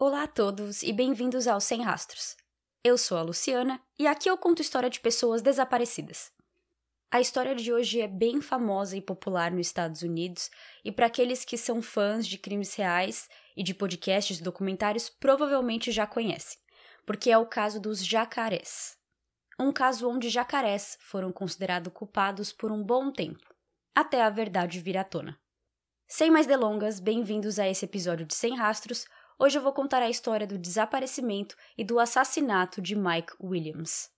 Olá a todos e bem-vindos ao Sem Rastros. Eu sou a Luciana e aqui eu conto história de pessoas desaparecidas. A história de hoje é bem famosa e popular nos Estados Unidos, e para aqueles que são fãs de crimes reais e de podcasts e documentários, provavelmente já conhecem, porque é o caso dos jacarés. Um caso onde jacarés foram considerados culpados por um bom tempo, até a verdade vir à tona. Sem mais delongas, bem-vindos a esse episódio de Sem Rastros. Hoje eu vou contar a história do desaparecimento e do assassinato de Mike Williams.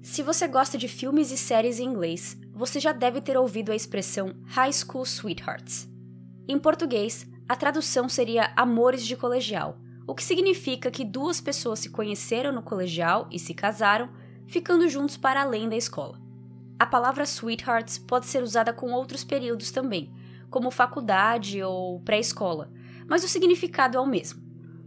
Se você gosta de filmes e séries em inglês, você já deve ter ouvido a expressão High School Sweethearts. Em português, a tradução seria Amores de Colegial, o que significa que duas pessoas se conheceram no colegial e se casaram, ficando juntos para além da escola. A palavra sweethearts pode ser usada com outros períodos também, como faculdade ou pré-escola, mas o significado é o mesmo.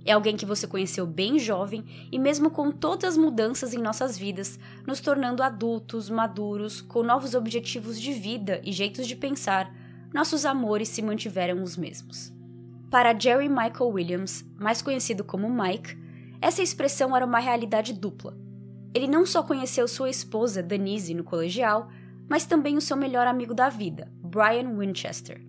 É alguém que você conheceu bem jovem e, mesmo com todas as mudanças em nossas vidas, nos tornando adultos, maduros, com novos objetivos de vida e jeitos de pensar, nossos amores se mantiveram os mesmos. Para Jerry Michael Williams, mais conhecido como Mike, essa expressão era uma realidade dupla. Ele não só conheceu sua esposa, Denise, no colegial, mas também o seu melhor amigo da vida, Brian Winchester.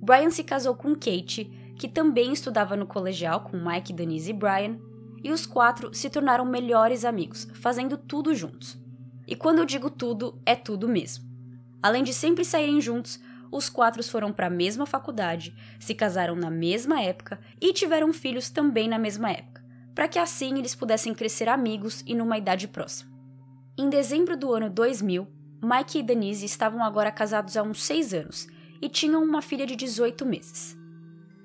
Brian se casou com Kate que também estudava no colegial com Mike, Denise e Brian, e os quatro se tornaram melhores amigos, fazendo tudo juntos. E quando eu digo tudo, é tudo mesmo. Além de sempre saírem juntos, os quatro foram para a mesma faculdade, se casaram na mesma época e tiveram filhos também na mesma época, para que assim eles pudessem crescer amigos e numa idade próxima. Em dezembro do ano 2000, Mike e Denise estavam agora casados há uns seis anos e tinham uma filha de 18 meses.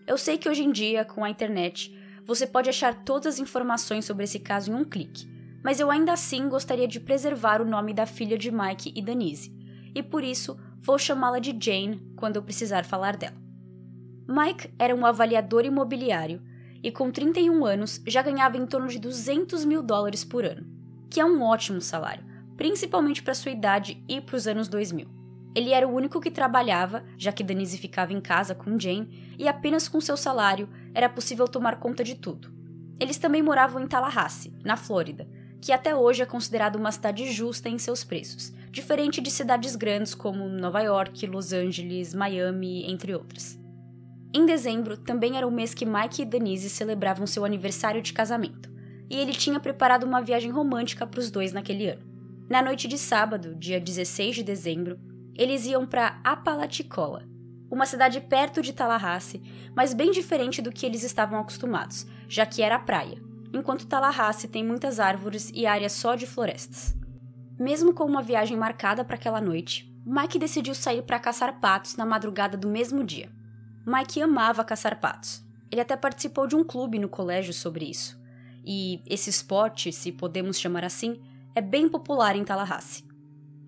Eu sei que hoje em dia, com a internet, você pode achar todas as informações sobre esse caso em um clique, mas eu ainda assim gostaria de preservar o nome da filha de Mike e Denise, e por isso vou chamá-la de Jane quando eu precisar falar dela. Mike era um avaliador imobiliário e, com 31 anos, já ganhava em torno de 200 mil dólares por ano, que é um ótimo salário, principalmente para sua idade e para os anos 2000. Ele era o único que trabalhava, já que Denise ficava em casa com Jane, e apenas com seu salário era possível tomar conta de tudo. Eles também moravam em Tallahassee, na Flórida, que até hoje é considerada uma cidade justa em seus preços, diferente de cidades grandes como Nova York, Los Angeles, Miami, entre outras. Em dezembro, também era o mês que Mike e Denise celebravam seu aniversário de casamento, e ele tinha preparado uma viagem romântica para os dois naquele ano. Na noite de sábado, dia 16 de dezembro, eles iam para Apalachicola, uma cidade perto de Tallahassee, mas bem diferente do que eles estavam acostumados, já que era praia, enquanto Tallahassee tem muitas árvores e áreas só de florestas. Mesmo com uma viagem marcada para aquela noite, Mike decidiu sair para caçar patos na madrugada do mesmo dia. Mike amava caçar patos. Ele até participou de um clube no colégio sobre isso. E esse esporte, se podemos chamar assim, é bem popular em Tallahassee.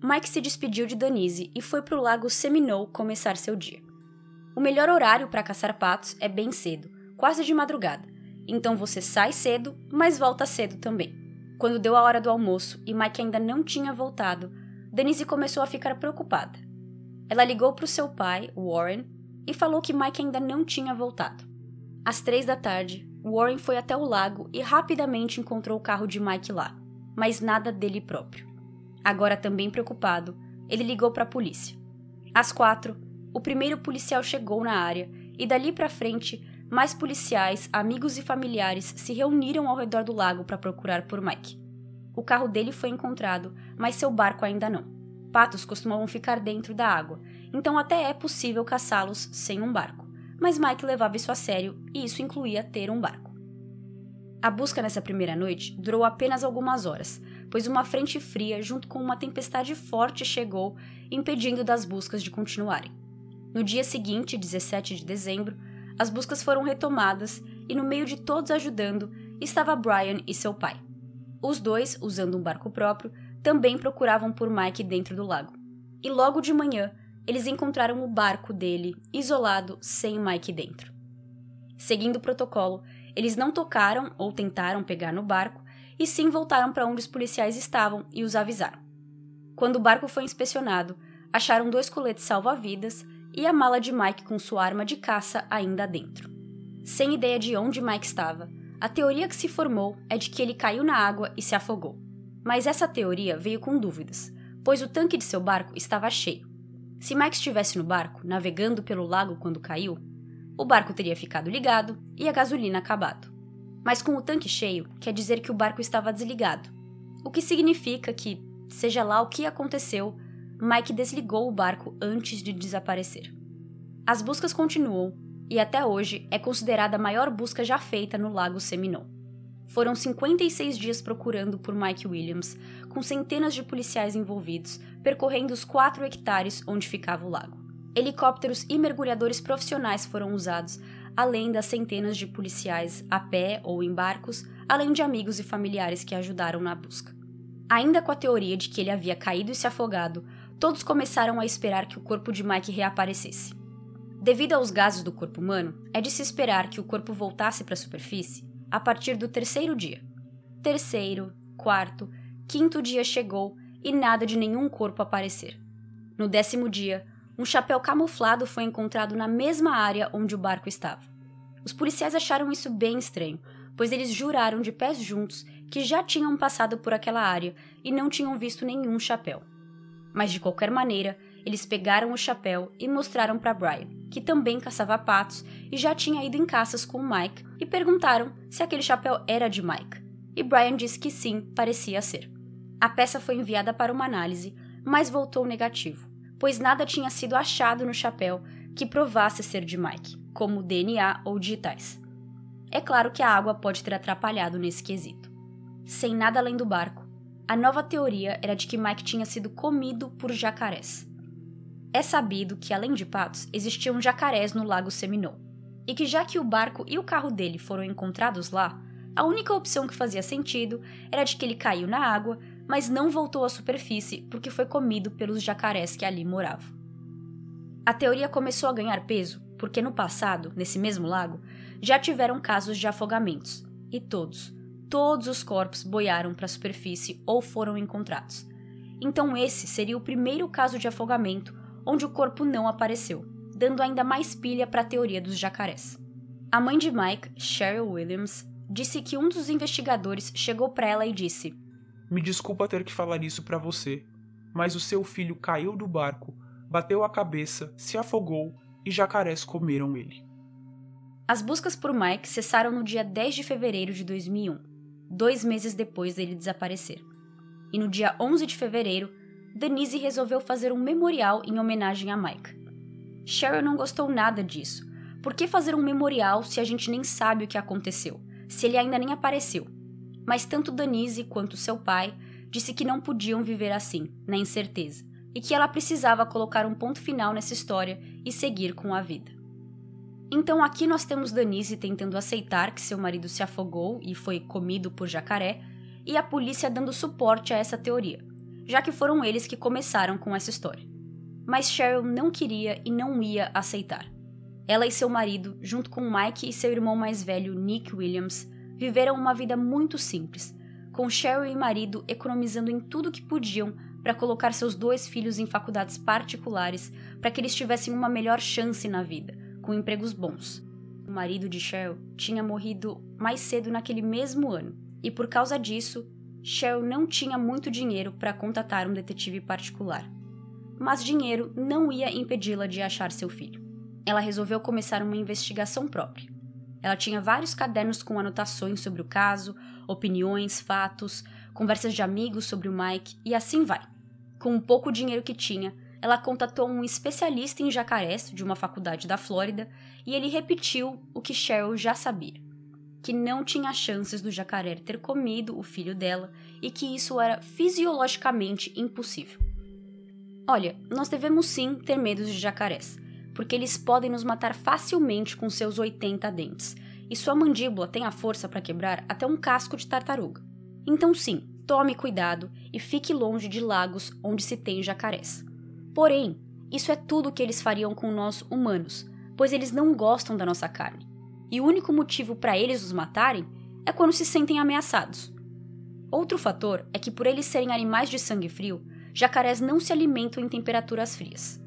Mike se despediu de Danise e foi para o lago Seminole começar seu dia. O melhor horário para caçar patos é bem cedo, quase de madrugada. Então você sai cedo, mas volta cedo também. Quando deu a hora do almoço e Mike ainda não tinha voltado, Denise começou a ficar preocupada. Ela ligou para o seu pai, Warren, e falou que Mike ainda não tinha voltado. Às três da tarde, Warren foi até o lago e rapidamente encontrou o carro de Mike lá, mas nada dele próprio. Agora também preocupado, ele ligou para a polícia. Às quatro, o primeiro policial chegou na área e dali para frente, mais policiais, amigos e familiares se reuniram ao redor do lago para procurar por Mike. O carro dele foi encontrado, mas seu barco ainda não. Patos costumavam ficar dentro da água, então até é possível caçá-los sem um barco. Mas Mike levava isso a sério e isso incluía ter um barco. A busca nessa primeira noite durou apenas algumas horas, pois uma frente fria, junto com uma tempestade forte, chegou, impedindo das buscas de continuarem. No dia seguinte, 17 de dezembro, as buscas foram retomadas e, no meio de todos ajudando, estava Brian e seu pai. Os dois, usando um barco próprio, também procuravam por Mike dentro do lago. E logo de manhã, eles encontraram o barco dele, isolado, sem Mike dentro. Seguindo o protocolo, eles não tocaram ou tentaram pegar no barco, e sim voltaram para onde os policiais estavam e os avisaram. Quando o barco foi inspecionado, acharam dois coletes salva-vidas e a mala de Mike com sua arma de caça ainda dentro. Sem ideia de onde Mike estava, a teoria que se formou é de que ele caiu na água e se afogou. Mas essa teoria veio com dúvidas, pois o tanque de seu barco estava cheio. Se Mike estivesse no barco, navegando pelo lago quando caiu, o barco teria ficado ligado e a gasolina acabado. Mas com o tanque cheio, quer dizer que o barco estava desligado, o que significa que, seja lá o que aconteceu, Mike desligou o barco antes de desaparecer. As buscas continuam e até hoje é considerada a maior busca já feita no Lago Seminole. Foram 56 dias procurando por Mike Williams, com centenas de policiais envolvidos, percorrendo os 4 hectares onde ficava o lago. Helicópteros e mergulhadores profissionais foram usados, além das centenas de policiais a pé ou em barcos, além de amigos e familiares que ajudaram na busca. Ainda com a teoria de que ele havia caído e se afogado, todos começaram a esperar que o corpo de Mike reaparecesse. Devido aos gases do corpo humano, é de se esperar que o corpo voltasse para a superfície a partir do terceiro dia. Terceiro, quarto, quinto dia chegou e nada de nenhum corpo aparecer. No décimo dia, um chapéu camuflado foi encontrado na mesma área onde o barco estava. Os policiais acharam isso bem estranho, pois eles juraram de pés juntos que já tinham passado por aquela área e não tinham visto nenhum chapéu. Mas de qualquer maneira, eles pegaram o chapéu e mostraram para Brian, que também caçava patos e já tinha ido em caças com o Mike, e perguntaram se aquele chapéu era de Mike. E Brian disse que sim, parecia ser. A peça foi enviada para uma análise, mas voltou negativo, pois nada tinha sido achado no chapéu que provasse ser de Mike, como DNA ou digitais. É claro que a água pode ter atrapalhado nesse quesito. Sem nada além do barco, a nova teoria era de que Mike tinha sido comido por jacarés. É sabido que, além de patos, existiam jacarés no lago Seminole, e que já que o barco e o carro dele foram encontrados lá, a única opção que fazia sentido era de que ele caiu na água, mas não voltou à superfície porque foi comido pelos jacarés que ali moravam. A teoria começou a ganhar peso porque no passado, nesse mesmo lago, já tiveram casos de afogamentos, e todos, todos os corpos boiaram para a superfície ou foram encontrados. Então esse seria o primeiro caso de afogamento onde o corpo não apareceu, dando ainda mais pilha para a teoria dos jacarés. A mãe de Mike, Cheryl Williams, disse que um dos investigadores chegou para ela e disse: Me desculpa ter que falar isso para você, mas o seu filho caiu do barco, bateu a cabeça, se afogou e jacarés comeram ele. As buscas por Mike cessaram no dia 10 de fevereiro de 2001, dois meses depois dele desaparecer. E no dia 11 de fevereiro, Denise resolveu fazer um memorial em homenagem a Mike. Cheryl não gostou nada disso. Por que fazer um memorial se a gente nem sabe o que aconteceu, se ele ainda nem apareceu? Mas tanto Denise quanto seu pai disse que não podiam viver assim, na incerteza, e que ela precisava colocar um ponto final nessa história e seguir com a vida. Então aqui nós temos Denise tentando aceitar que seu marido se afogou e foi comido por jacaré, e a polícia dando suporte a essa teoria já que foram eles que começaram com essa história. Mas Cheryl não queria e não ia aceitar. Ela e seu marido, junto com Mike e seu irmão mais velho, Nick Williams, viveram uma vida muito simples, com Cheryl e marido economizando em tudo que podiam para colocar seus dois filhos em faculdades particulares para que eles tivessem uma melhor chance na vida, com empregos bons. O marido de Cheryl tinha morrido mais cedo naquele mesmo ano, e por causa disso, Cheryl não tinha muito dinheiro para contatar um detetive particular. Mas dinheiro não ia impedi-la de achar seu filho. Ela resolveu começar uma investigação própria. Ela tinha vários cadernos com anotações sobre o caso, opiniões, fatos, conversas de amigos sobre o Mike e assim vai. Com o pouco dinheiro que tinha, ela contatou um especialista em jacarés de uma faculdade da Flórida e ele repetiu o que Cheryl já sabia que não tinha chances do jacaré ter comido o filho dela e que isso era fisiologicamente impossível. Olha, nós devemos sim ter medo de jacarés, porque eles podem nos matar facilmente com seus 80 dentes, e sua mandíbula tem a força para quebrar até um casco de tartaruga. Então, sim, tome cuidado e fique longe de lagos onde se tem jacarés. Porém, isso é tudo o que eles fariam com nós humanos, pois eles não gostam da nossa carne e o único motivo para eles os matarem é quando se sentem ameaçados. Outro fator é que, por eles serem animais de sangue frio, jacarés não se alimentam em temperaturas frias.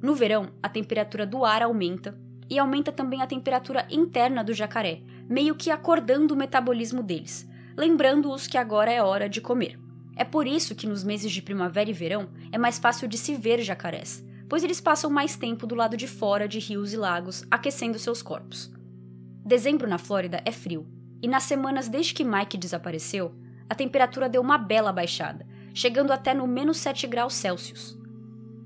No verão, a temperatura do ar aumenta e aumenta também a temperatura interna do jacaré, meio que acordando o metabolismo deles, lembrando-os que agora é hora de comer. É por isso que nos meses de primavera e verão é mais fácil de se ver jacarés, pois eles passam mais tempo do lado de fora de rios e lagos, aquecendo seus corpos. Dezembro na Flórida é frio, e nas semanas desde que Mike desapareceu, a temperatura deu uma bela baixada, chegando até no menos 7 graus Celsius.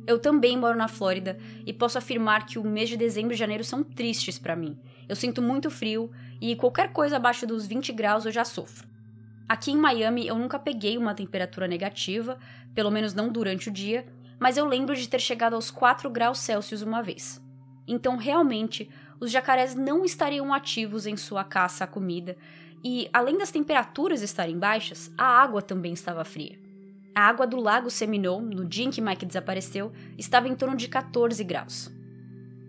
Eu também moro na Flórida e posso afirmar que o mês de dezembro e janeiro são tristes para mim. Eu sinto muito frio e qualquer coisa abaixo dos 20 graus eu já sofro. Aqui em Miami eu nunca peguei uma temperatura negativa, pelo menos não durante o dia, mas eu lembro de ter chegado aos 4 graus Celsius uma vez. Então, realmente, os jacarés não estariam ativos em sua caça à comida, e além das temperaturas estarem baixas, a água também estava fria. A água do lago Seminole, no dia em que Mike desapareceu, estava em torno de 14 graus.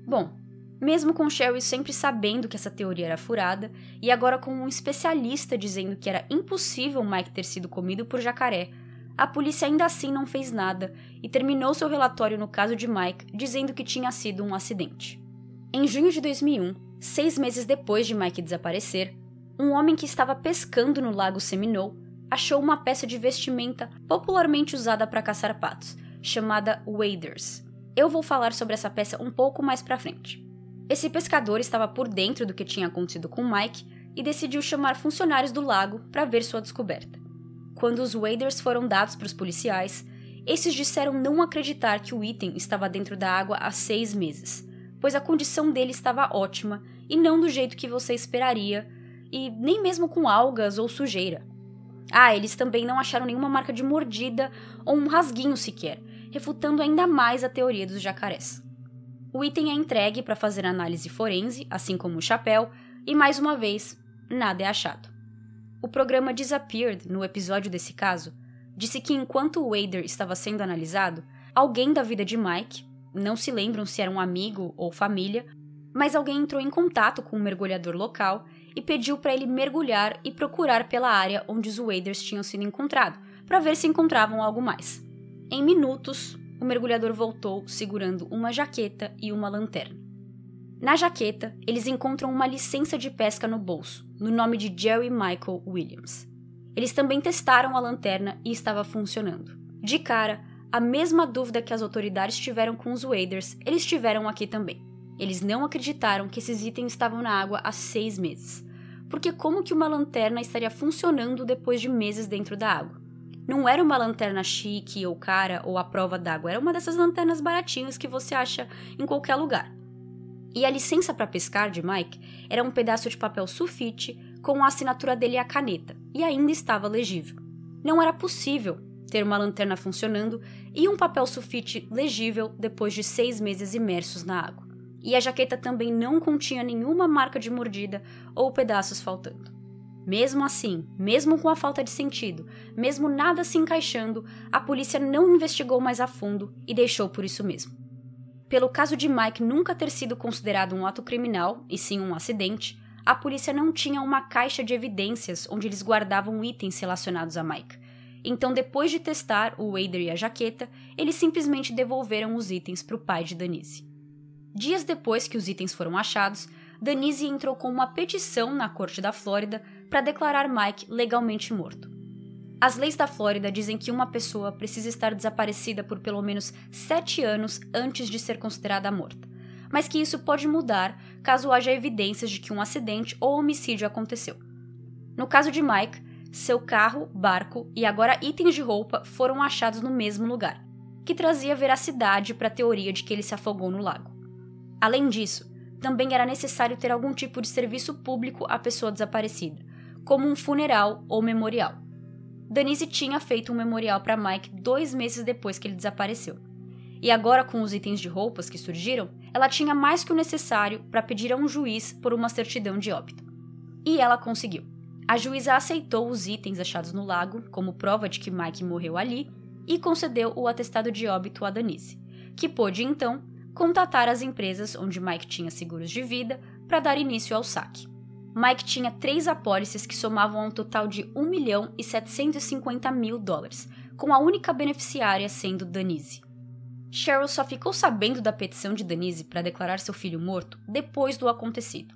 Bom, mesmo com Sherry sempre sabendo que essa teoria era furada, e agora com um especialista dizendo que era impossível Mike ter sido comido por jacaré, a polícia ainda assim não fez nada e terminou seu relatório no caso de Mike dizendo que tinha sido um acidente. Em junho de 2001, seis meses depois de Mike desaparecer, um homem que estava pescando no lago Seminole achou uma peça de vestimenta popularmente usada para caçar patos, chamada waders. Eu vou falar sobre essa peça um pouco mais para frente. Esse pescador estava por dentro do que tinha acontecido com Mike e decidiu chamar funcionários do lago para ver sua descoberta. Quando os waders foram dados para os policiais, esses disseram não acreditar que o item estava dentro da água há seis meses, pois a condição dele estava ótima e não do jeito que você esperaria, e nem mesmo com algas ou sujeira. Ah, eles também não acharam nenhuma marca de mordida ou um rasguinho sequer, refutando ainda mais a teoria dos jacarés. O item é entregue para fazer análise forense, assim como o chapéu, e mais uma vez, nada é achado. O programa Disappeared, no episódio desse caso, disse que enquanto o Wader estava sendo analisado, alguém da vida de Mike, não se lembram se era um amigo ou família, mas alguém entrou em contato com um mergulhador local e pediu para ele mergulhar e procurar pela área onde os waders tinham sido encontrados, para ver se encontravam algo mais. Em minutos, o mergulhador voltou segurando uma jaqueta e uma lanterna. Na jaqueta, eles encontram uma licença de pesca no bolso, no nome de Jerry Michael Williams. Eles também testaram a lanterna e estava funcionando. De cara, a mesma dúvida que as autoridades tiveram com os waders, eles tiveram aqui também. Eles não acreditaram que esses itens estavam na água há seis meses. Porque como que uma lanterna estaria funcionando depois de meses dentro da água? Não era uma lanterna chique ou cara ou à prova d'água, era uma dessas lanternas baratinhas que você acha em qualquer lugar. E a licença para pescar de Mike era um pedaço de papel sulfite com a assinatura dele e a caneta, e ainda estava legível. Não era possível ter uma lanterna funcionando e um papel sulfite legível depois de seis meses imersos na água e a jaqueta também não continha nenhuma marca de mordida ou pedaços faltando. Mesmo assim, mesmo com a falta de sentido, mesmo nada se encaixando, a polícia não investigou mais a fundo e deixou por isso mesmo. Pelo caso de Mike nunca ter sido considerado um ato criminal, e sim um acidente, a polícia não tinha uma caixa de evidências onde eles guardavam itens relacionados a Mike. Então, depois de testar o Wader e a jaqueta, eles simplesmente devolveram os itens para o pai de Denise. Dias depois que os itens foram achados, Danise entrou com uma petição na corte da Flórida para declarar Mike legalmente morto. As leis da Flórida dizem que uma pessoa precisa estar desaparecida por pelo menos sete anos antes de ser considerada morta, mas que isso pode mudar caso haja evidências de que um acidente ou homicídio aconteceu. No caso de Mike, seu carro, barco e agora itens de roupa foram achados no mesmo lugar, que trazia veracidade para a teoria de que ele se afogou no lago. Além disso, também era necessário ter algum tipo de serviço público à pessoa desaparecida, como um funeral ou memorial. Denise tinha feito um memorial para Mike dois meses depois que ele desapareceu. E agora, com os itens de roupas que surgiram, ela tinha mais que o necessário para pedir a um juiz por uma certidão de óbito. E ela conseguiu. A juíza aceitou os itens achados no lago como prova de que Mike morreu ali e concedeu o atestado de óbito a Denise, que pôde então contatar as empresas onde Mike tinha seguros de vida para dar início ao saque. Mike tinha três apólices que somavam a um total de 1 milhão e 750 mil dólares, com a única beneficiária sendo Danise. Cheryl só ficou sabendo da petição de Danise para declarar seu filho morto depois do acontecido.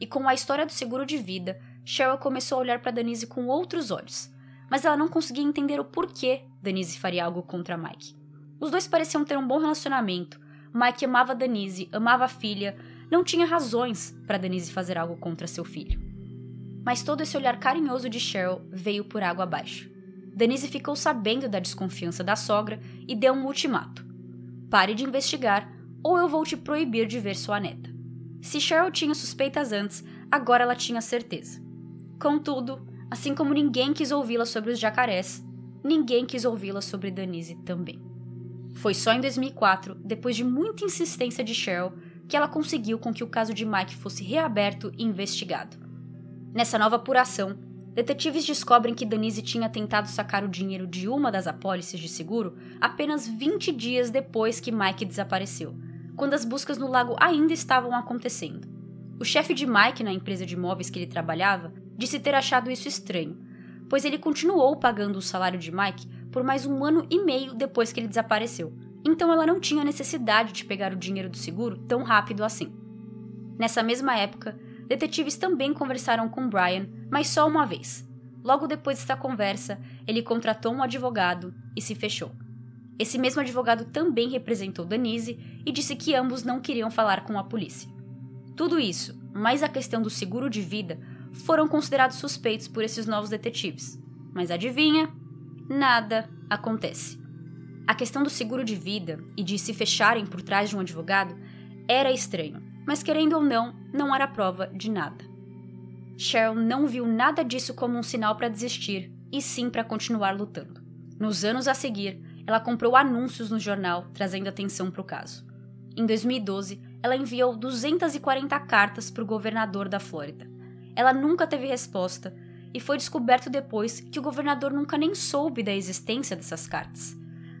E com a história do seguro de vida, Cheryl começou a olhar para Danise com outros olhos, mas ela não conseguia entender o porquê Danise faria algo contra Mike. Os dois pareciam ter um bom relacionamento. Mike amava Danise, amava a filha, não tinha razões para Denise fazer algo contra seu filho. Mas todo esse olhar carinhoso de Cheryl veio por água abaixo. Denise ficou sabendo da desconfiança da sogra e deu um ultimato: pare de investigar ou eu vou te proibir de ver sua neta. Se Cheryl tinha suspeitas antes, agora ela tinha certeza. Contudo, assim como ninguém quis ouvi-la sobre os jacarés, ninguém quis ouvi-la sobre Denise também. Foi só em 2004, depois de muita insistência de Cheryl, que ela conseguiu com que o caso de Mike fosse reaberto e investigado. Nessa nova apuração, detetives descobrem que Denise tinha tentado sacar o dinheiro de uma das apólices de seguro apenas 20 dias depois que Mike desapareceu, quando as buscas no lago ainda estavam acontecendo. O chefe de Mike na empresa de imóveis que ele trabalhava disse ter achado isso estranho, pois ele continuou pagando o salário de Mike por mais um ano e meio depois que ele desapareceu, então ela não tinha necessidade de pegar o dinheiro do seguro tão rápido assim. Nessa mesma época, detetives também conversaram com Brian, mas só uma vez. Logo depois dessa conversa, ele contratou um advogado e se fechou. Esse mesmo advogado também representou Danise e disse que ambos não queriam falar com a polícia. Tudo isso, mais a questão do seguro de vida, foram considerados suspeitos por esses novos detetives. Mas adivinha? Nada acontece. A questão do seguro de vida e de se fecharem por trás de um advogado era estranho, mas querendo ou não, não era prova de nada. Cheryl não viu nada disso como um sinal para desistir, e sim para continuar lutando. Nos anos a seguir, ela comprou anúncios no jornal trazendo atenção para o caso. Em 2012, ela enviou 240 cartas para o governador da Flórida. Ela nunca teve resposta e foi descoberto depois que o governador nunca nem soube da existência dessas cartas.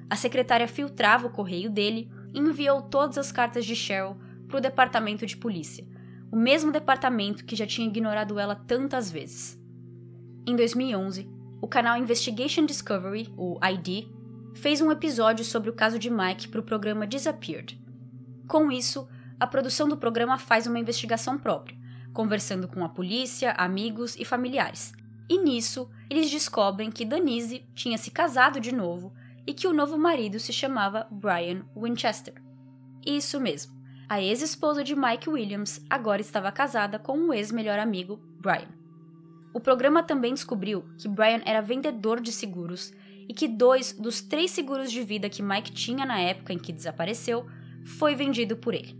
A secretária filtrava o correio dele e enviou todas as cartas de Cheryl para o departamento de polícia, o mesmo departamento que já tinha ignorado ela tantas vezes. Em 2011, o canal Investigation Discovery, o ID, fez um episódio sobre o caso de Mike para o programa Disappeared. Com isso, a produção do programa faz uma investigação própria, conversando com a polícia, amigos e familiares. E nisso, eles descobrem que Danise tinha se casado de novo e que o novo marido se chamava Brian Winchester. Isso mesmo. A ex-esposa de Mike Williams agora estava casada com um ex-melhor amigo, Brian. O programa também descobriu que Brian era vendedor de seguros e que dois dos três seguros de vida que Mike tinha na época em que desapareceu foi vendido por ele.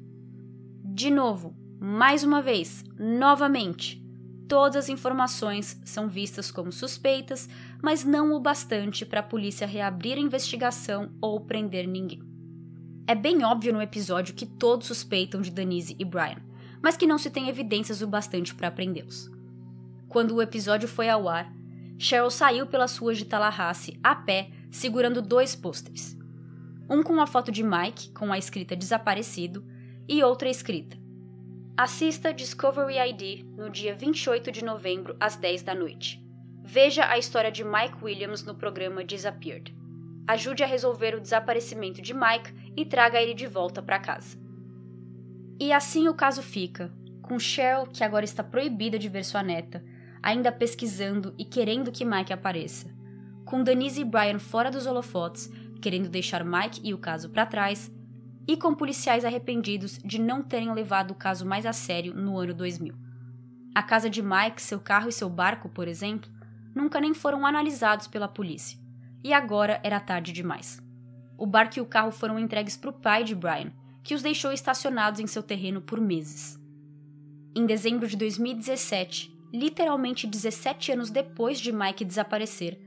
De novo, mais uma vez, novamente, Todas as informações são vistas como suspeitas, mas não o bastante para a polícia reabrir a investigação ou prender ninguém. É bem óbvio no episódio que todos suspeitam de Denise e Brian, mas que não se tem evidências o bastante para prendê-los. Quando o episódio foi ao ar, Cheryl saiu pelas ruas de Tallahassee a pé, segurando dois pôsteres. Um com a foto de Mike, com a escrita desaparecido, e outra escrita Assista Discovery ID no dia 28 de novembro às 10 da noite. Veja a história de Mike Williams no programa Disappeared. Ajude a resolver o desaparecimento de Mike e traga ele de volta para casa. E assim o caso fica, com Cheryl, que agora está proibida de ver sua neta, ainda pesquisando e querendo que Mike apareça. Com Denise e Brian fora dos holofotes, querendo deixar Mike e o caso para trás, e com policiais arrependidos de não terem levado o caso mais a sério no ano 2000. A casa de Mike, seu carro e seu barco, por exemplo, nunca nem foram analisados pela polícia. E agora era tarde demais. O barco e o carro foram entregues para o pai de Brian, que os deixou estacionados em seu terreno por meses. Em dezembro de 2017, literalmente 17 anos depois de Mike desaparecer,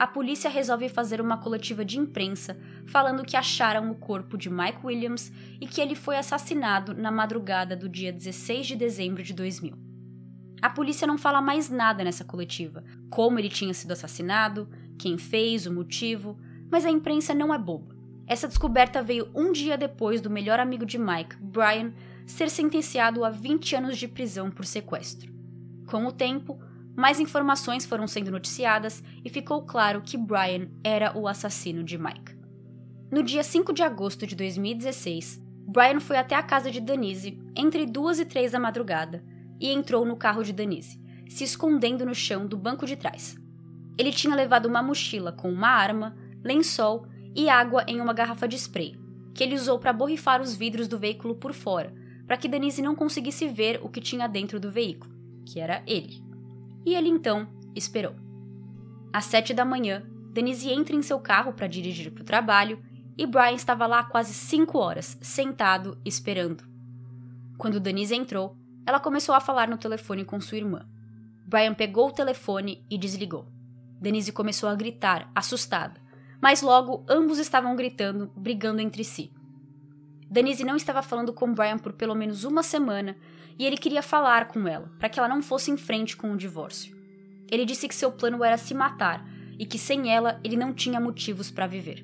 a polícia resolve fazer uma coletiva de imprensa falando que acharam o corpo de Mike Williams e que ele foi assassinado na madrugada do dia 16 de dezembro de 2000. A polícia não fala mais nada nessa coletiva, como ele tinha sido assassinado, quem fez, o motivo, mas a imprensa não é boba. Essa descoberta veio um dia depois do melhor amigo de Mike, Brian, ser sentenciado a 20 anos de prisão por sequestro. Com o tempo, mais informações foram sendo noticiadas e ficou claro que Brian era o assassino de Mike. No dia 5 de agosto de 2016, Brian foi até a casa de Denise entre duas e três da madrugada e entrou no carro de Denise, se escondendo no chão do banco de trás. Ele tinha levado uma mochila com uma arma, lençol e água em uma garrafa de spray, que ele usou para borrifar os vidros do veículo por fora, para que Denise não conseguisse ver o que tinha dentro do veículo, que era ele. E ele então esperou. Às sete da manhã, Denise entra em seu carro para dirigir para o trabalho e Brian estava lá quase cinco horas, sentado, esperando. Quando Denise entrou, ela começou a falar no telefone com sua irmã. Brian pegou o telefone e desligou. Denise começou a gritar, assustada, mas logo ambos estavam gritando, brigando entre si. Denise não estava falando com Brian por pelo menos uma semana e ele queria falar com ela, para que ela não fosse em frente com o divórcio. Ele disse que seu plano era se matar e que sem ela ele não tinha motivos para viver.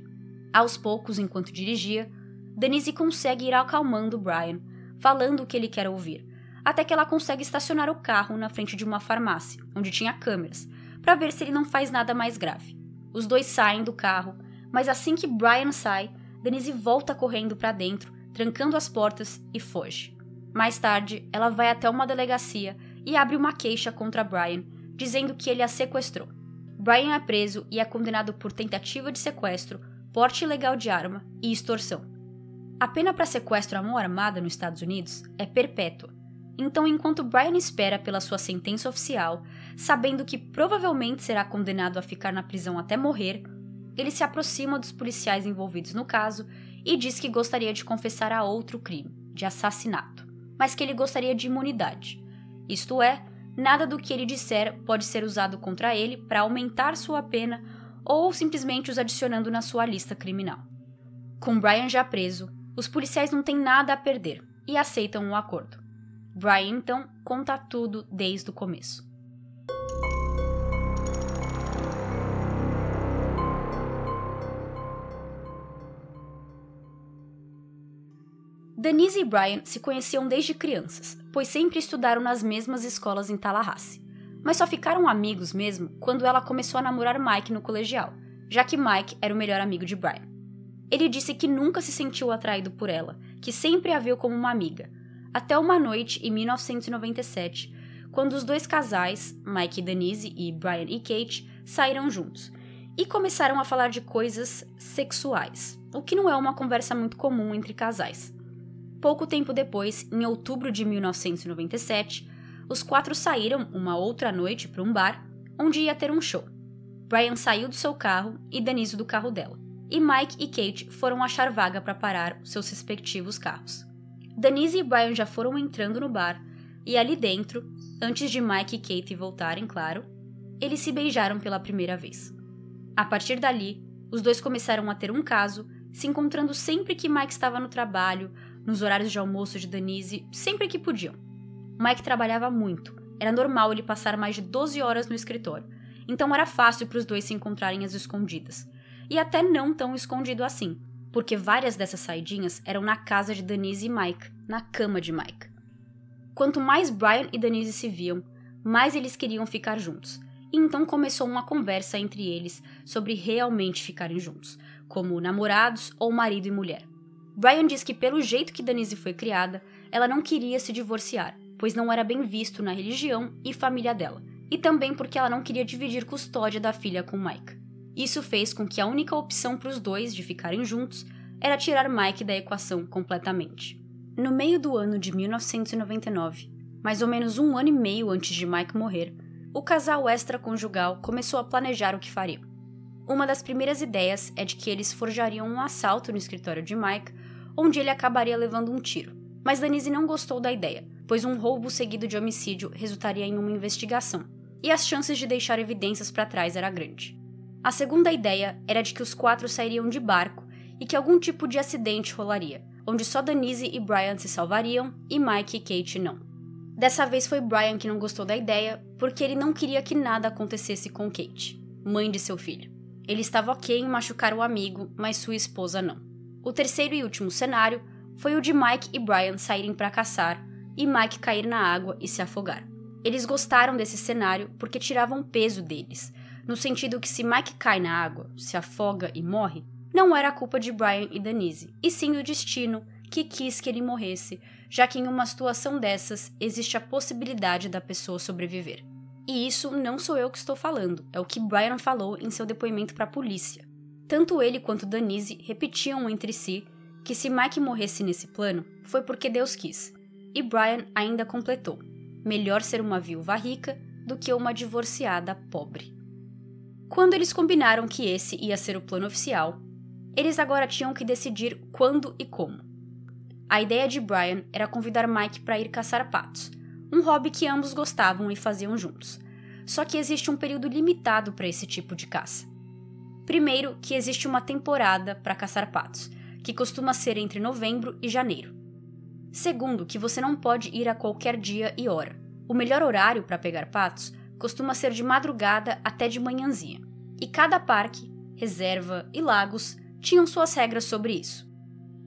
Aos poucos, enquanto dirigia, Denise consegue ir acalmando Brian, falando o que ele quer ouvir, até que ela consegue estacionar o carro na frente de uma farmácia, onde tinha câmeras, para ver se ele não faz nada mais grave. Os dois saem do carro, mas assim que Brian sai, Denise volta correndo para dentro, trancando as portas e foge. Mais tarde, ela vai até uma delegacia e abre uma queixa contra Brian, dizendo que ele a sequestrou. Brian é preso e é condenado por tentativa de sequestro, porte ilegal de arma e extorsão. A pena para sequestro à mão armada nos Estados Unidos é perpétua. Então, enquanto Brian espera pela sua sentença oficial, sabendo que provavelmente será condenado a ficar na prisão até morrer, ele se aproxima dos policiais envolvidos no caso e diz que gostaria de confessar a outro crime, de assassinato, mas que ele gostaria de imunidade. Isto é, nada do que ele disser pode ser usado contra ele para aumentar sua pena ou simplesmente os adicionando na sua lista criminal. Com Brian já preso, os policiais não têm nada a perder e aceitam o um acordo. Brian então conta tudo desde o começo. Denise e Brian se conheciam desde crianças, pois sempre estudaram nas mesmas escolas em Tallahassee. Mas só ficaram amigos mesmo quando ela começou a namorar Mike no colegial, já que Mike era o melhor amigo de Brian. Ele disse que nunca se sentiu atraído por ela, que sempre a viu como uma amiga, até uma noite em 1997, quando os dois casais, Mike e Denise e Brian e Kate, saíram juntos e começaram a falar de coisas sexuais, o que não é uma conversa muito comum entre casais. Pouco tempo depois, em outubro de 1997, os quatro saíram uma outra noite para um bar, onde ia ter um show. Brian saiu do seu carro e Denise do carro dela, e Mike e Kate foram achar vaga para parar seus respectivos carros. Denise e Brian já foram entrando no bar, e ali dentro, antes de Mike e Kate voltarem, claro, eles se beijaram pela primeira vez. A partir dali, os dois começaram a ter um caso, se encontrando sempre que Mike estava no trabalho nos horários de almoço de Denise, sempre que podiam. Mike trabalhava muito, era normal ele passar mais de 12 horas no escritório, então era fácil para os dois se encontrarem às escondidas. E até não tão escondido assim, porque várias dessas saidinhas eram na casa de Denise e Mike, na cama de Mike. Quanto mais Brian e Denise se viam, mais eles queriam ficar juntos. E então começou uma conversa entre eles sobre realmente ficarem juntos, como namorados ou marido e mulher. Brian diz que, pelo jeito que Denise foi criada, ela não queria se divorciar, pois não era bem visto na religião e família dela, e também porque ela não queria dividir custódia da filha com Mike. Isso fez com que a única opção para os dois de ficarem juntos era tirar Mike da equação completamente. No meio do ano de 1999, mais ou menos um ano e meio antes de Mike morrer, o casal extraconjugal começou a planejar o que fariam. Uma das primeiras ideias é de que eles forjariam um assalto no escritório de Mike onde ele acabaria levando um tiro. Mas Denise não gostou da ideia, pois um roubo seguido de homicídio resultaria em uma investigação, e as chances de deixar evidências para trás era grande. A segunda ideia era de que os quatro sairiam de barco e que algum tipo de acidente rolaria, onde só Denise e Brian se salvariam e Mike e Kate não. Dessa vez foi Brian que não gostou da ideia, porque ele não queria que nada acontecesse com Kate, mãe de seu filho. Ele estava ok em machucar o amigo, mas sua esposa não. O terceiro e último cenário foi o de Mike e Brian saírem para caçar e Mike cair na água e se afogar. Eles gostaram desse cenário porque tiravam peso deles, no sentido que se Mike cai na água, se afoga e morre, não era culpa de Brian e Denise, e sim do destino que quis que ele morresse, já que em uma situação dessas existe a possibilidade da pessoa sobreviver. E isso não sou eu que estou falando, é o que Brian falou em seu depoimento para a polícia. Tanto ele quanto Denise repetiam entre si que se Mike morresse nesse plano, foi porque Deus quis. E Brian ainda completou: melhor ser uma viúva rica do que uma divorciada pobre. Quando eles combinaram que esse ia ser o plano oficial, eles agora tinham que decidir quando e como. A ideia de Brian era convidar Mike para ir caçar patos, um hobby que ambos gostavam e faziam juntos. Só que existe um período limitado para esse tipo de caça. Primeiro, que existe uma temporada para caçar patos, que costuma ser entre novembro e janeiro. Segundo, que você não pode ir a qualquer dia e hora. O melhor horário para pegar patos costuma ser de madrugada até de manhãzinha. E cada parque, reserva e lagos tinham suas regras sobre isso.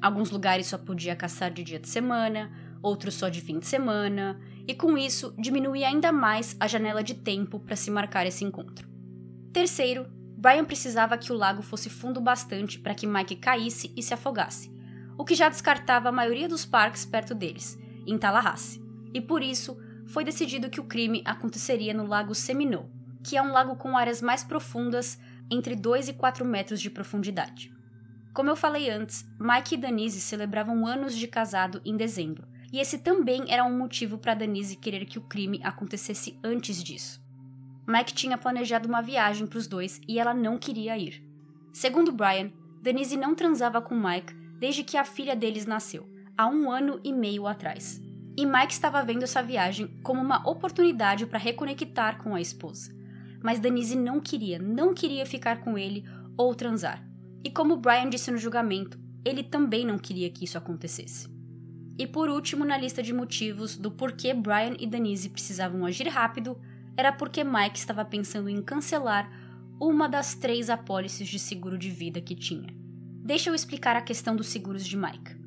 Alguns lugares só podia caçar de dia de semana, outros só de fim de semana, e com isso diminuía ainda mais a janela de tempo para se marcar esse encontro. Terceiro, Brian precisava que o lago fosse fundo bastante para que Mike caísse e se afogasse, o que já descartava a maioria dos parques perto deles, em Tallahassee, e por isso foi decidido que o crime aconteceria no Lago Seminole, que é um lago com áreas mais profundas, entre 2 e 4 metros de profundidade. Como eu falei antes, Mike e Danise celebravam anos de casado em dezembro, e esse também era um motivo para Danise querer que o crime acontecesse antes disso. Mike tinha planejado uma viagem para os dois e ela não queria ir. Segundo Brian, Denise não transava com Mike desde que a filha deles nasceu, há um ano e meio atrás. E Mike estava vendo essa viagem como uma oportunidade para reconectar com a esposa. Mas Denise não queria, não queria ficar com ele ou transar. E como Brian disse no julgamento, ele também não queria que isso acontecesse. E por último, na lista de motivos do porquê Brian e Denise precisavam agir rápido, era porque Mike estava pensando em cancelar uma das três apólices de seguro de vida que tinha. Deixa eu explicar a questão dos seguros de Mike.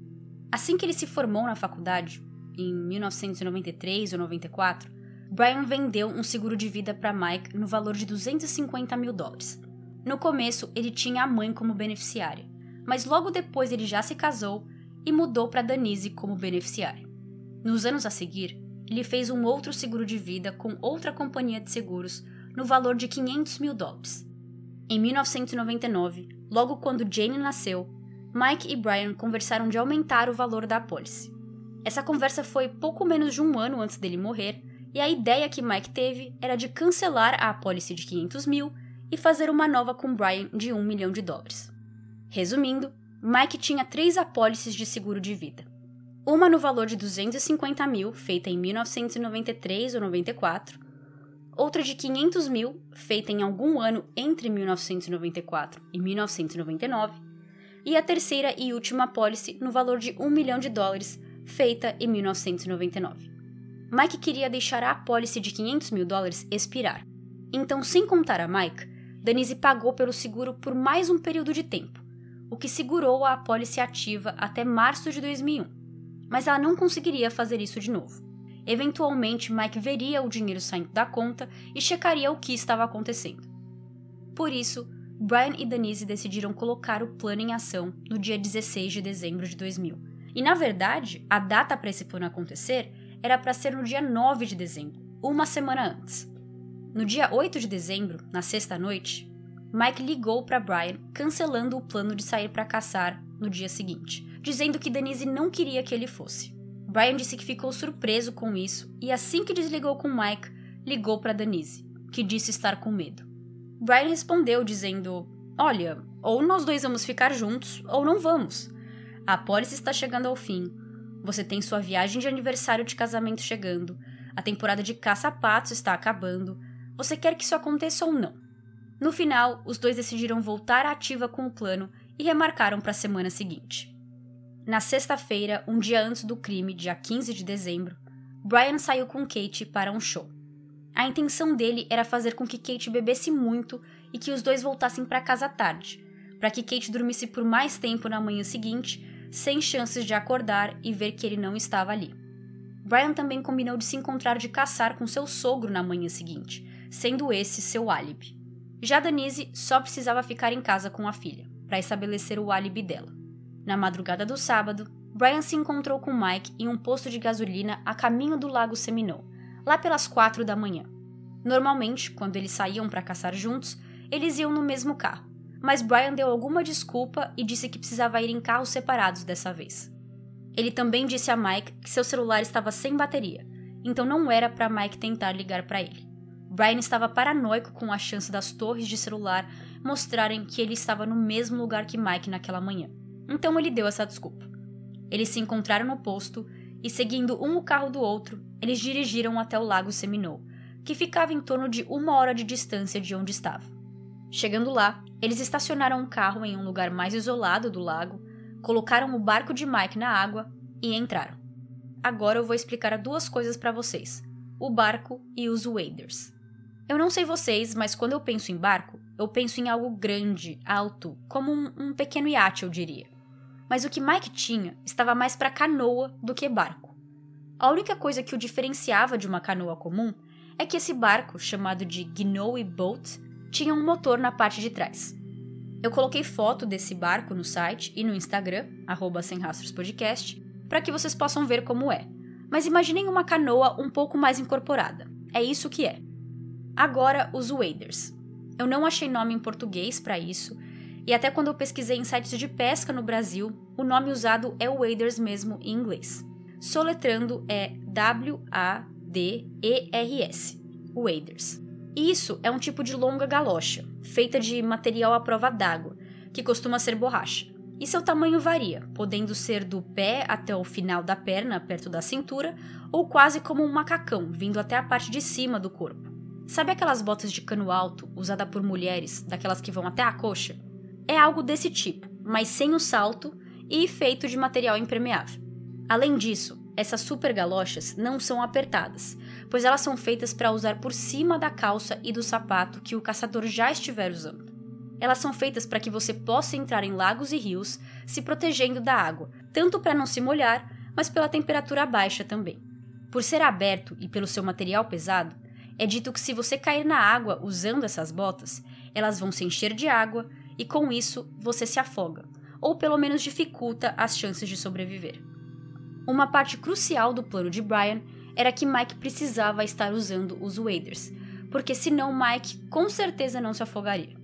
Assim que ele se formou na faculdade, em 1993 ou 94, Brian vendeu um seguro de vida para Mike no valor de 250 mil dólares. No começo, ele tinha a mãe como beneficiária, mas logo depois ele já se casou e mudou para Danise como beneficiária. Nos anos a seguir, ele fez um outro seguro de vida com outra companhia de seguros no valor de 500 mil dólares. Em 1999, logo quando Jane nasceu, Mike e Brian conversaram de aumentar o valor da apólice. Essa conversa foi pouco menos de um ano antes dele morrer, e a ideia que Mike teve era de cancelar a apólice de 500 mil e fazer uma nova com Brian de 1 milhão de dólares. Resumindo, Mike tinha três apólices de seguro de vida. Uma no valor de 250 mil, feita em 1993 ou 94, outra de 500 mil, feita em algum ano entre 1994 e 1999, e a terceira e última apólice no valor de 1 milhão de dólares, feita em 1999. Mike queria deixar a apólice de 500 mil dólares expirar. Então, sem contar a Mike, Denise pagou pelo seguro por mais um período de tempo, o que segurou a apólice ativa até março de 2001. Mas ela não conseguiria fazer isso de novo. Eventualmente, Mike veria o dinheiro saindo da conta e checaria o que estava acontecendo. Por isso, Brian e Denise decidiram colocar o plano em ação no dia 16 de dezembro de 2000 e na verdade, a data para esse plano acontecer era para ser no dia 9 de dezembro, uma semana antes. No dia 8 de dezembro, na sexta noite, Mike ligou para Brian cancelando o plano de sair para caçar no dia seguinte, dizendo que Denise não queria que ele fosse. Brian disse que ficou surpreso com isso e assim que desligou com Mike, ligou para Denise, que disse estar com medo. Brian respondeu dizendo: "Olha, ou nós dois vamos ficar juntos ou não vamos. A pólice está chegando ao fim. Você tem sua viagem de aniversário de casamento chegando. A temporada de caça-patos está acabando. Você quer que isso aconteça ou não? No final, os dois decidiram voltar à ativa com o plano e remarcaram para a semana seguinte. Na sexta-feira, um dia antes do crime, dia 15 de dezembro, Brian saiu com Kate para um show. A intenção dele era fazer com que Kate bebesse muito e que os dois voltassem para casa tarde, para que Kate dormisse por mais tempo na manhã seguinte sem chances de acordar e ver que ele não estava ali. Brian também combinou de se encontrar de caçar com seu sogro na manhã seguinte, sendo esse seu álibi. Já Denise só precisava ficar em casa com a filha, para estabelecer o álibi dela. Na madrugada do sábado, Brian se encontrou com Mike em um posto de gasolina a caminho do Lago Seminole, lá pelas quatro da manhã. Normalmente, quando eles saíam para caçar juntos, eles iam no mesmo carro, mas Brian deu alguma desculpa e disse que precisava ir em carros separados dessa vez. Ele também disse a Mike que seu celular estava sem bateria, então não era para Mike tentar ligar para ele. Brian estava paranoico com a chance das torres de celular mostrarem que ele estava no mesmo lugar que Mike naquela manhã. Então ele deu essa desculpa. Eles se encontraram no posto e, seguindo um o carro do outro, eles dirigiram até o Lago Seminole, que ficava em torno de uma hora de distância de onde estava. Chegando lá, eles estacionaram um carro em um lugar mais isolado do lago colocaram o barco de Mike na água e entraram. Agora eu vou explicar duas coisas para vocês: o barco e os waders. Eu não sei vocês, mas quando eu penso em barco, eu penso em algo grande, alto, como um, um pequeno iate, eu diria. Mas o que Mike tinha estava mais para canoa do que barco. A única coisa que o diferenciava de uma canoa comum é que esse barco, chamado de Gnoe Boat, tinha um motor na parte de trás. Eu coloquei foto desse barco no site e no Instagram, arroba Sem Rastros Podcast, para que vocês possam ver como é. Mas imaginem uma canoa um pouco mais incorporada. É isso que é. Agora, os waders. Eu não achei nome em português para isso, e até quando eu pesquisei em sites de pesca no Brasil, o nome usado é waders mesmo em inglês. Soletrando é W-A-D-E-R-S, waders. Isso é um tipo de longa galocha, feita de material à prova d'água, que costuma ser borracha. E seu tamanho varia, podendo ser do pé até o final da perna, perto da cintura, ou quase como um macacão, vindo até a parte de cima do corpo. Sabe aquelas botas de cano alto, usada por mulheres, daquelas que vão até a coxa? É algo desse tipo, mas sem o salto e feito de material impermeável. Além disso, essas super galochas não são apertadas, pois elas são feitas para usar por cima da calça e do sapato que o caçador já estiver usando. Elas são feitas para que você possa entrar em lagos e rios se protegendo da água, tanto para não se molhar, mas pela temperatura baixa também. Por ser aberto e pelo seu material pesado, é dito que se você cair na água usando essas botas, elas vão se encher de água e com isso você se afoga, ou pelo menos dificulta as chances de sobreviver. Uma parte crucial do plano de Brian era que Mike precisava estar usando os waders, porque senão Mike com certeza não se afogaria.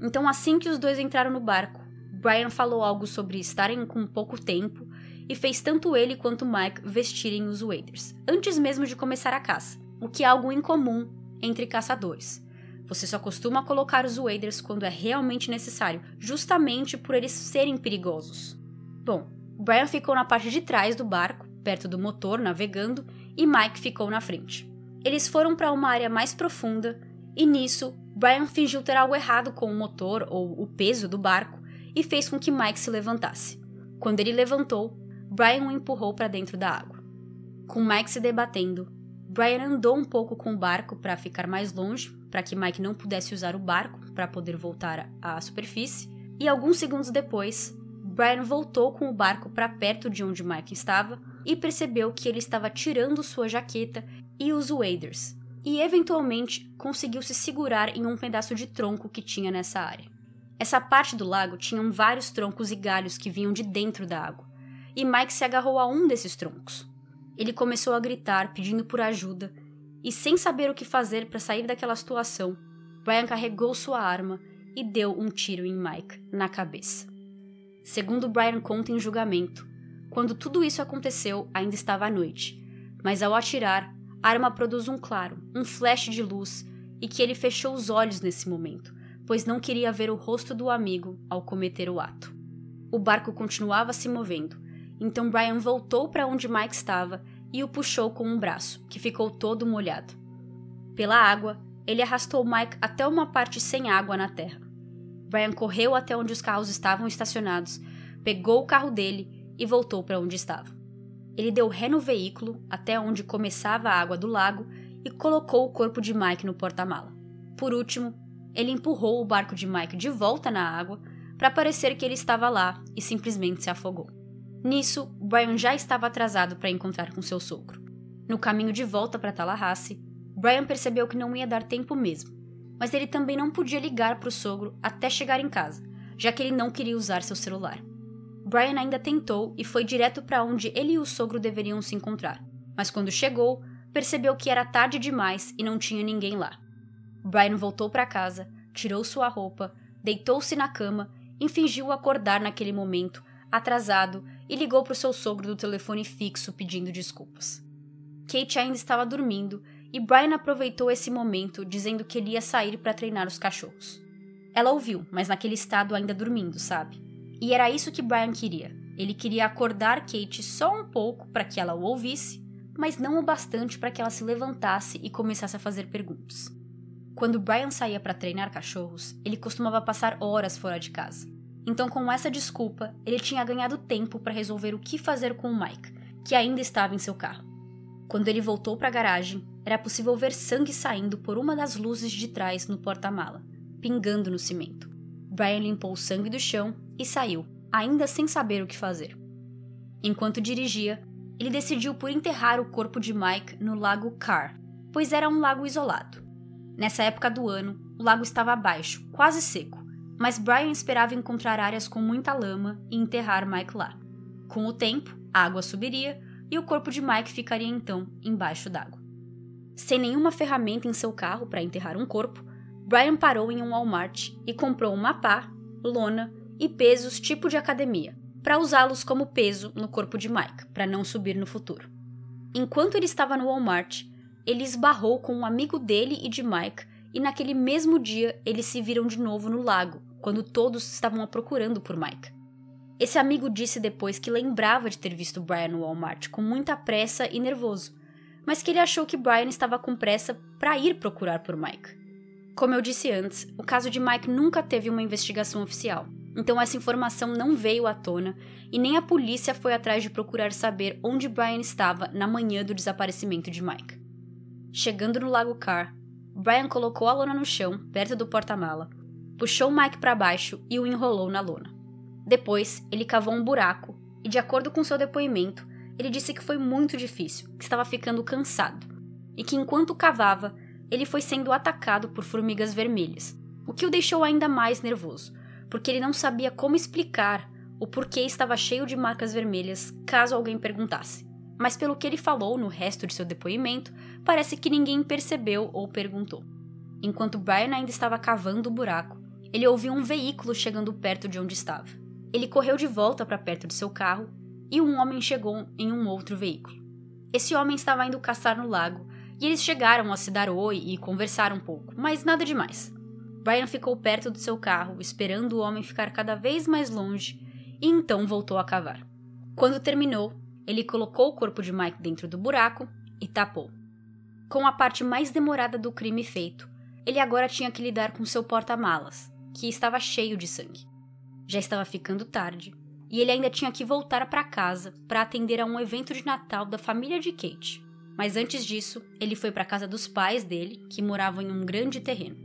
Então, assim que os dois entraram no barco, Brian falou algo sobre estarem com pouco tempo e fez tanto ele quanto Mike vestirem os waders, antes mesmo de começar a caça, o que é algo incomum entre caçadores. Você só costuma colocar os waders quando é realmente necessário, justamente por eles serem perigosos. Bom, Brian ficou na parte de trás do barco, perto do motor, navegando, e Mike ficou na frente. Eles foram para uma área mais profunda e nisso, Brian fingiu ter algo errado com o motor ou o peso do barco e fez com que Mike se levantasse. Quando ele levantou, Brian o empurrou para dentro da água. Com Mike se debatendo, Brian andou um pouco com o barco para ficar mais longe, para que Mike não pudesse usar o barco para poder voltar à superfície, e alguns segundos depois, Brian voltou com o barco para perto de onde Mike estava e percebeu que ele estava tirando sua jaqueta e os waders, e eventualmente conseguiu se segurar em um pedaço de tronco que tinha nessa área. Essa parte do lago tinha vários troncos e galhos que vinham de dentro da água, e Mike se agarrou a um desses troncos. Ele começou a gritar, pedindo por ajuda, e sem saber o que fazer para sair daquela situação, Brian carregou sua arma e deu um tiro em Mike na cabeça. Segundo Brian conta em julgamento, quando tudo isso aconteceu, ainda estava à noite, mas ao atirar, a arma produz um claro, um flash de luz, e que ele fechou os olhos nesse momento, pois não queria ver o rosto do amigo ao cometer o ato. O barco continuava se movendo, então Brian voltou para onde Mike estava e o puxou com um braço, que ficou todo molhado. Pela água, ele arrastou Mike até uma parte sem água na terra. Brian correu até onde os carros estavam estacionados, pegou o carro dele e voltou para onde estava. Ele deu ré no veículo até onde começava a água do lago e colocou o corpo de Mike no porta-mala. Por último, ele empurrou o barco de Mike de volta na água para parecer que ele estava lá e simplesmente se afogou. Nisso, Brian já estava atrasado para encontrar com seu sogro. No caminho de volta para Tallahassee, Brian percebeu que não ia dar tempo mesmo, mas ele também não podia ligar para o sogro até chegar em casa, já que ele não queria usar seu celular. Brian ainda tentou e foi direto para onde ele e o sogro deveriam se encontrar, mas quando chegou, percebeu que era tarde demais e não tinha ninguém lá. Brian voltou para casa, tirou sua roupa, deitou-se na cama e fingiu acordar naquele momento, atrasado, e ligou para o seu sogro do telefone fixo pedindo desculpas. Kate ainda estava dormindo e Brian aproveitou esse momento dizendo que ele ia sair para treinar os cachorros. Ela ouviu, mas naquele estado ainda dormindo, sabe? E era isso que Brian queria. Ele queria acordar Kate só um pouco para que ela o ouvisse, mas não o bastante para que ela se levantasse e começasse a fazer perguntas. Quando Brian saía para treinar cachorros, ele costumava passar horas fora de casa. Então, com essa desculpa, ele tinha ganhado tempo para resolver o que fazer com o Mike, que ainda estava em seu carro. Quando ele voltou para a garagem, era possível ver sangue saindo por uma das luzes de trás no porta-mala, pingando no cimento. Brian limpou o sangue do chão e saiu, ainda sem saber o que fazer. Enquanto dirigia, ele decidiu por enterrar o corpo de Mike no lago Carr, pois era um lago isolado. Nessa época do ano, o lago estava abaixo, quase seco, mas Brian esperava encontrar áreas com muita lama e enterrar Mike lá. Com o tempo, a água subiria e o corpo de Mike ficaria então embaixo d'água. Sem nenhuma ferramenta em seu carro para enterrar um corpo, Brian parou em um Walmart e comprou uma pá, lona e pesos tipo de academia, para usá-los como peso no corpo de Mike, para não subir no futuro. Enquanto ele estava no Walmart, ele esbarrou com um amigo dele e de Mike, e naquele mesmo dia eles se viram de novo no lago, quando todos estavam procurando por Mike. Esse amigo disse depois que lembrava de ter visto Brian no Walmart com muita pressa e nervoso, mas que ele achou que Brian estava com pressa para ir procurar por Mike. Como eu disse antes, o caso de Mike nunca teve uma investigação oficial, então essa informação não veio à tona e nem a polícia foi atrás de procurar saber onde Brian estava na manhã do desaparecimento de Mike. Chegando no Lago Carr, Brian colocou a lona no chão, perto do porta-mala, puxou Mike para baixo e o enrolou na lona. Depois, ele cavou um buraco e, de acordo com seu depoimento, ele disse que foi muito difícil, que estava ficando cansado e que enquanto cavava, ele foi sendo atacado por formigas vermelhas, o que o deixou ainda mais nervoso, porque ele não sabia como explicar o porquê estava cheio de marcas vermelhas caso alguém perguntasse. Mas pelo que ele falou no resto de seu depoimento, parece que ninguém percebeu ou perguntou. Enquanto Brian ainda estava cavando o buraco, ele ouviu um veículo chegando perto de onde estava. Ele correu de volta para perto de seu carro e um homem chegou em um outro veículo. Esse homem estava indo caçar no lago e eles chegaram a se dar oi e conversar um pouco, mas nada demais. Brian ficou perto do seu carro, esperando o homem ficar cada vez mais longe, e então voltou a cavar. Quando terminou, ele colocou o corpo de Mike dentro do buraco e tapou. Com a parte mais demorada do crime feito, ele agora tinha que lidar com seu porta-malas, que estava cheio de sangue. Já estava ficando tarde e ele ainda tinha que voltar para casa para atender a um evento de Natal da família de Kate. Mas antes disso, ele foi para a casa dos pais dele, que moravam em um grande terreno.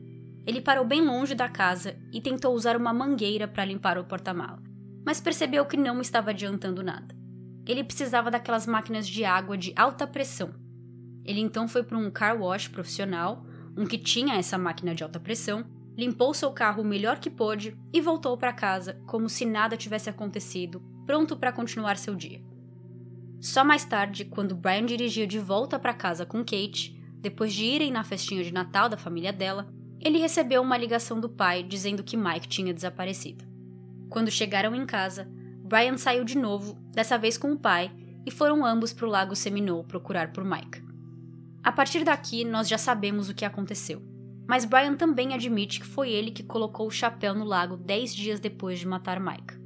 Ele parou bem longe da casa e tentou usar uma mangueira para limpar o porta-mala, mas percebeu que não estava adiantando nada. Ele precisava daquelas máquinas de água de alta pressão. Ele então foi para um car wash profissional, um que tinha essa máquina de alta pressão, limpou seu carro o melhor que pôde e voltou para casa como se nada tivesse acontecido, pronto para continuar seu dia. Só mais tarde, quando Brian dirigia de volta para casa com Kate, depois de irem na festinha de Natal da família dela, ele recebeu uma ligação do pai dizendo que Mike tinha desaparecido. Quando chegaram em casa, Brian saiu de novo, dessa vez com o pai, e foram ambos para o Lago Seminole procurar por Mike. A partir daqui, nós já sabemos o que aconteceu. Mas Brian também admite que foi ele que colocou o chapéu no lago dez dias depois de matar Mike.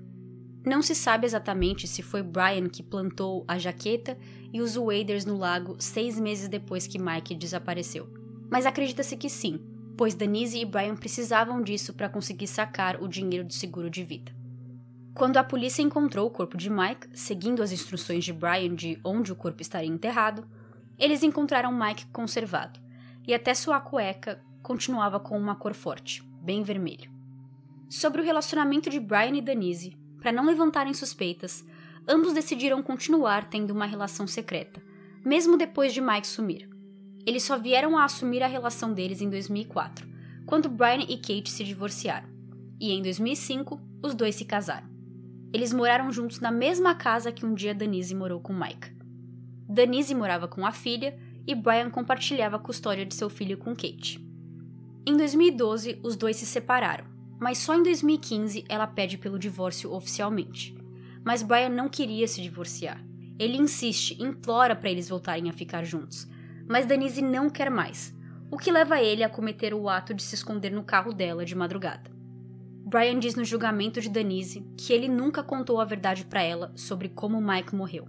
Não se sabe exatamente se foi Brian que plantou a jaqueta e os waders no lago seis meses depois que Mike desapareceu, mas acredita-se que sim, pois Denise e Brian precisavam disso para conseguir sacar o dinheiro do seguro de vida. Quando a polícia encontrou o corpo de Mike, seguindo as instruções de Brian de onde o corpo estaria enterrado, eles encontraram Mike conservado, e até sua cueca continuava com uma cor forte, bem vermelho. Sobre o relacionamento de Brian e Denise, para não levantarem suspeitas, ambos decidiram continuar tendo uma relação secreta, mesmo depois de Mike sumir. Eles só vieram a assumir a relação deles em 2004, quando Brian e Kate se divorciaram. E em 2005, os dois se casaram. Eles moraram juntos na mesma casa que um dia Denise morou com Mike. Denise morava com a filha e Brian compartilhava a custódia de seu filho com Kate. Em 2012, os dois se separaram, mas só em 2015 ela pede pelo divórcio oficialmente. Mas Brian não queria se divorciar. Ele insiste, implora para eles voltarem a ficar juntos, mas Denise não quer mais, o que leva ele a cometer o ato de se esconder no carro dela de madrugada. Brian diz no julgamento de Denise que ele nunca contou a verdade para ela sobre como Mike morreu.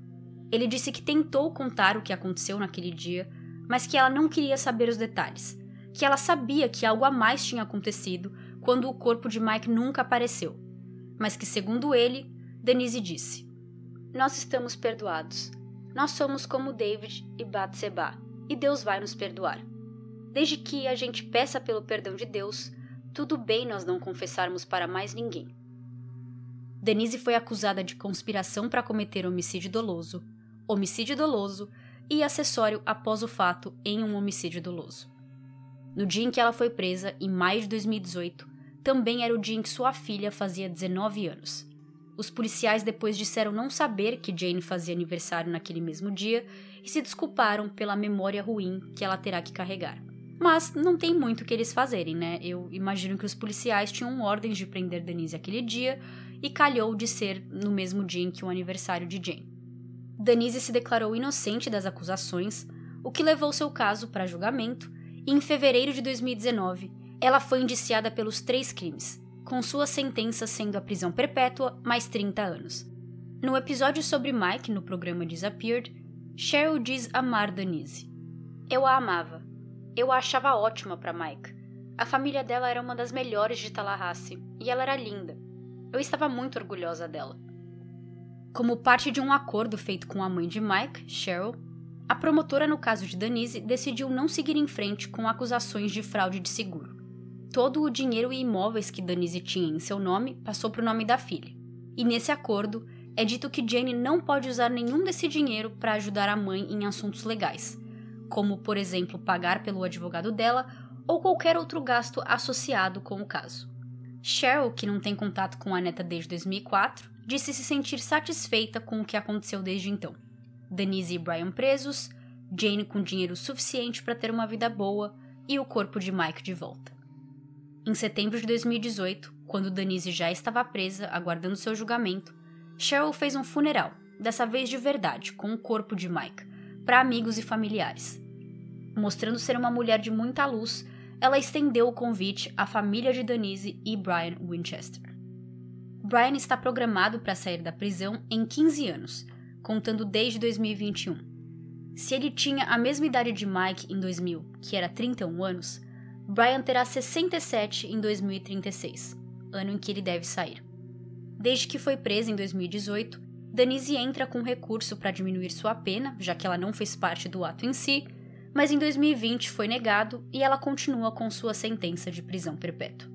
Ele disse que tentou contar o que aconteceu naquele dia, mas que ela não queria saber os detalhes, que ela sabia que algo a mais tinha acontecido quando o corpo de Mike nunca apareceu, mas que, segundo ele, Denise disse: Nós estamos perdoados. Nós somos como David e Batseba, e Deus vai nos perdoar. Desde que a gente peça pelo perdão de Deus, tudo bem nós não confessarmos para mais ninguém. Denise foi acusada de conspiração para cometer homicídio doloso, homicídio doloso e acessório após o fato em um homicídio doloso. No dia em que ela foi presa, em maio de 2018, também era o dia em que sua filha fazia 19 anos. Os policiais depois disseram não saber que Jane fazia aniversário naquele mesmo dia e se desculparam pela memória ruim que ela terá que carregar. Mas não tem muito o que eles fazerem, né? Eu imagino que os policiais tinham ordens de prender Denise aquele dia e calhou de ser no mesmo dia em que o aniversário de Jane. Denise se declarou inocente das acusações, o que levou seu caso para julgamento, e em fevereiro de 2019 ela foi indiciada pelos três crimes, com sua sentença sendo a prisão perpétua mais 30 anos. No episódio sobre Mike no programa Disappeared, Cheryl diz amar Denise. Eu a amava, eu a achava ótima para Mike. A família dela era uma das melhores de Tallahassee e ela era linda. Eu estava muito orgulhosa dela. Como parte de um acordo feito com a mãe de Mike, Cheryl, a promotora no caso de Denise decidiu não seguir em frente com acusações de fraude de seguro. Todo o dinheiro e imóveis que Denise tinha em seu nome passou para o nome da filha. E nesse acordo é dito que Jane não pode usar nenhum desse dinheiro para ajudar a mãe em assuntos legais, como, por exemplo, pagar pelo advogado dela ou qualquer outro gasto associado com o caso. Cheryl, que não tem contato com a neta desde 2004, disse se sentir satisfeita com o que aconteceu desde então. Denise e Brian presos, Jane com dinheiro suficiente para ter uma vida boa e o corpo de Mike de volta. Em setembro de 2018, quando Denise já estava presa, aguardando seu julgamento, Cheryl fez um funeral, dessa vez de verdade, com o corpo de Mike, para amigos e familiares. Mostrando ser uma mulher de muita luz, ela estendeu o convite à família de Denise e Brian Winchester. Brian está programado para sair da prisão em 15 anos, contando desde 2021. Se ele tinha a mesma idade de Mike em 2000, que era 31 anos, Brian terá 67 em 2036, ano em que ele deve sair. Desde que foi presa em 2018, Denise entra com recurso para diminuir sua pena, já que ela não fez parte do ato em si, mas em 2020 foi negado e ela continua com sua sentença de prisão perpétua.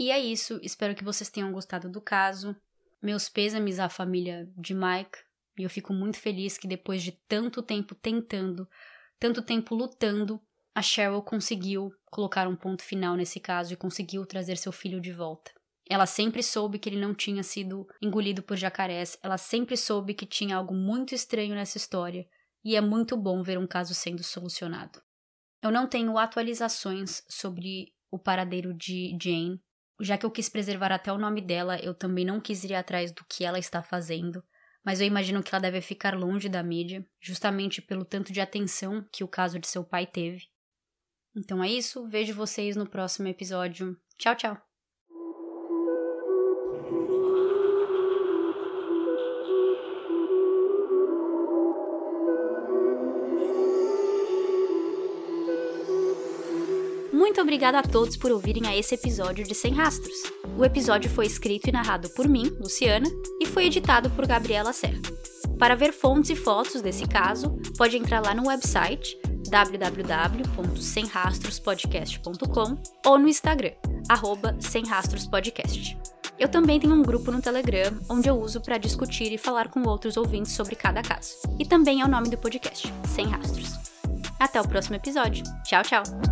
E é isso, espero que vocês tenham gostado do caso. Meus pêsames à família de Mike, e eu fico muito feliz que depois de tanto tempo tentando, tanto tempo lutando, a Cheryl conseguiu colocar um ponto final nesse caso e conseguiu trazer seu filho de volta. Ela sempre soube que ele não tinha sido engolido por jacarés, ela sempre soube que tinha algo muito estranho nessa história, e é muito bom ver um caso sendo solucionado. Eu não tenho atualizações sobre o paradeiro de Jane, já que eu quis preservar até o nome dela, eu também não quis ir atrás do que ela está fazendo, mas eu imagino que ela deve ficar longe da mídia, justamente pelo tanto de atenção que o caso de seu pai teve. Então é isso, vejo vocês no próximo episódio. Tchau, tchau! Muito obrigada a todos por ouvirem a esse episódio de Sem Rastros. O episódio foi escrito e narrado por mim, Luciana, e foi editado por Gabriela Serra. Para ver fontes e fotos desse caso, pode entrar lá no website www.semrastrospodcast.com ou no Instagram, arroba semrastrospodcast. Eu também tenho um grupo no Telegram, onde eu uso para discutir e falar com outros ouvintes sobre cada caso. E também é o nome do podcast, Sem Rastros. Até o próximo episódio. Tchau, tchau!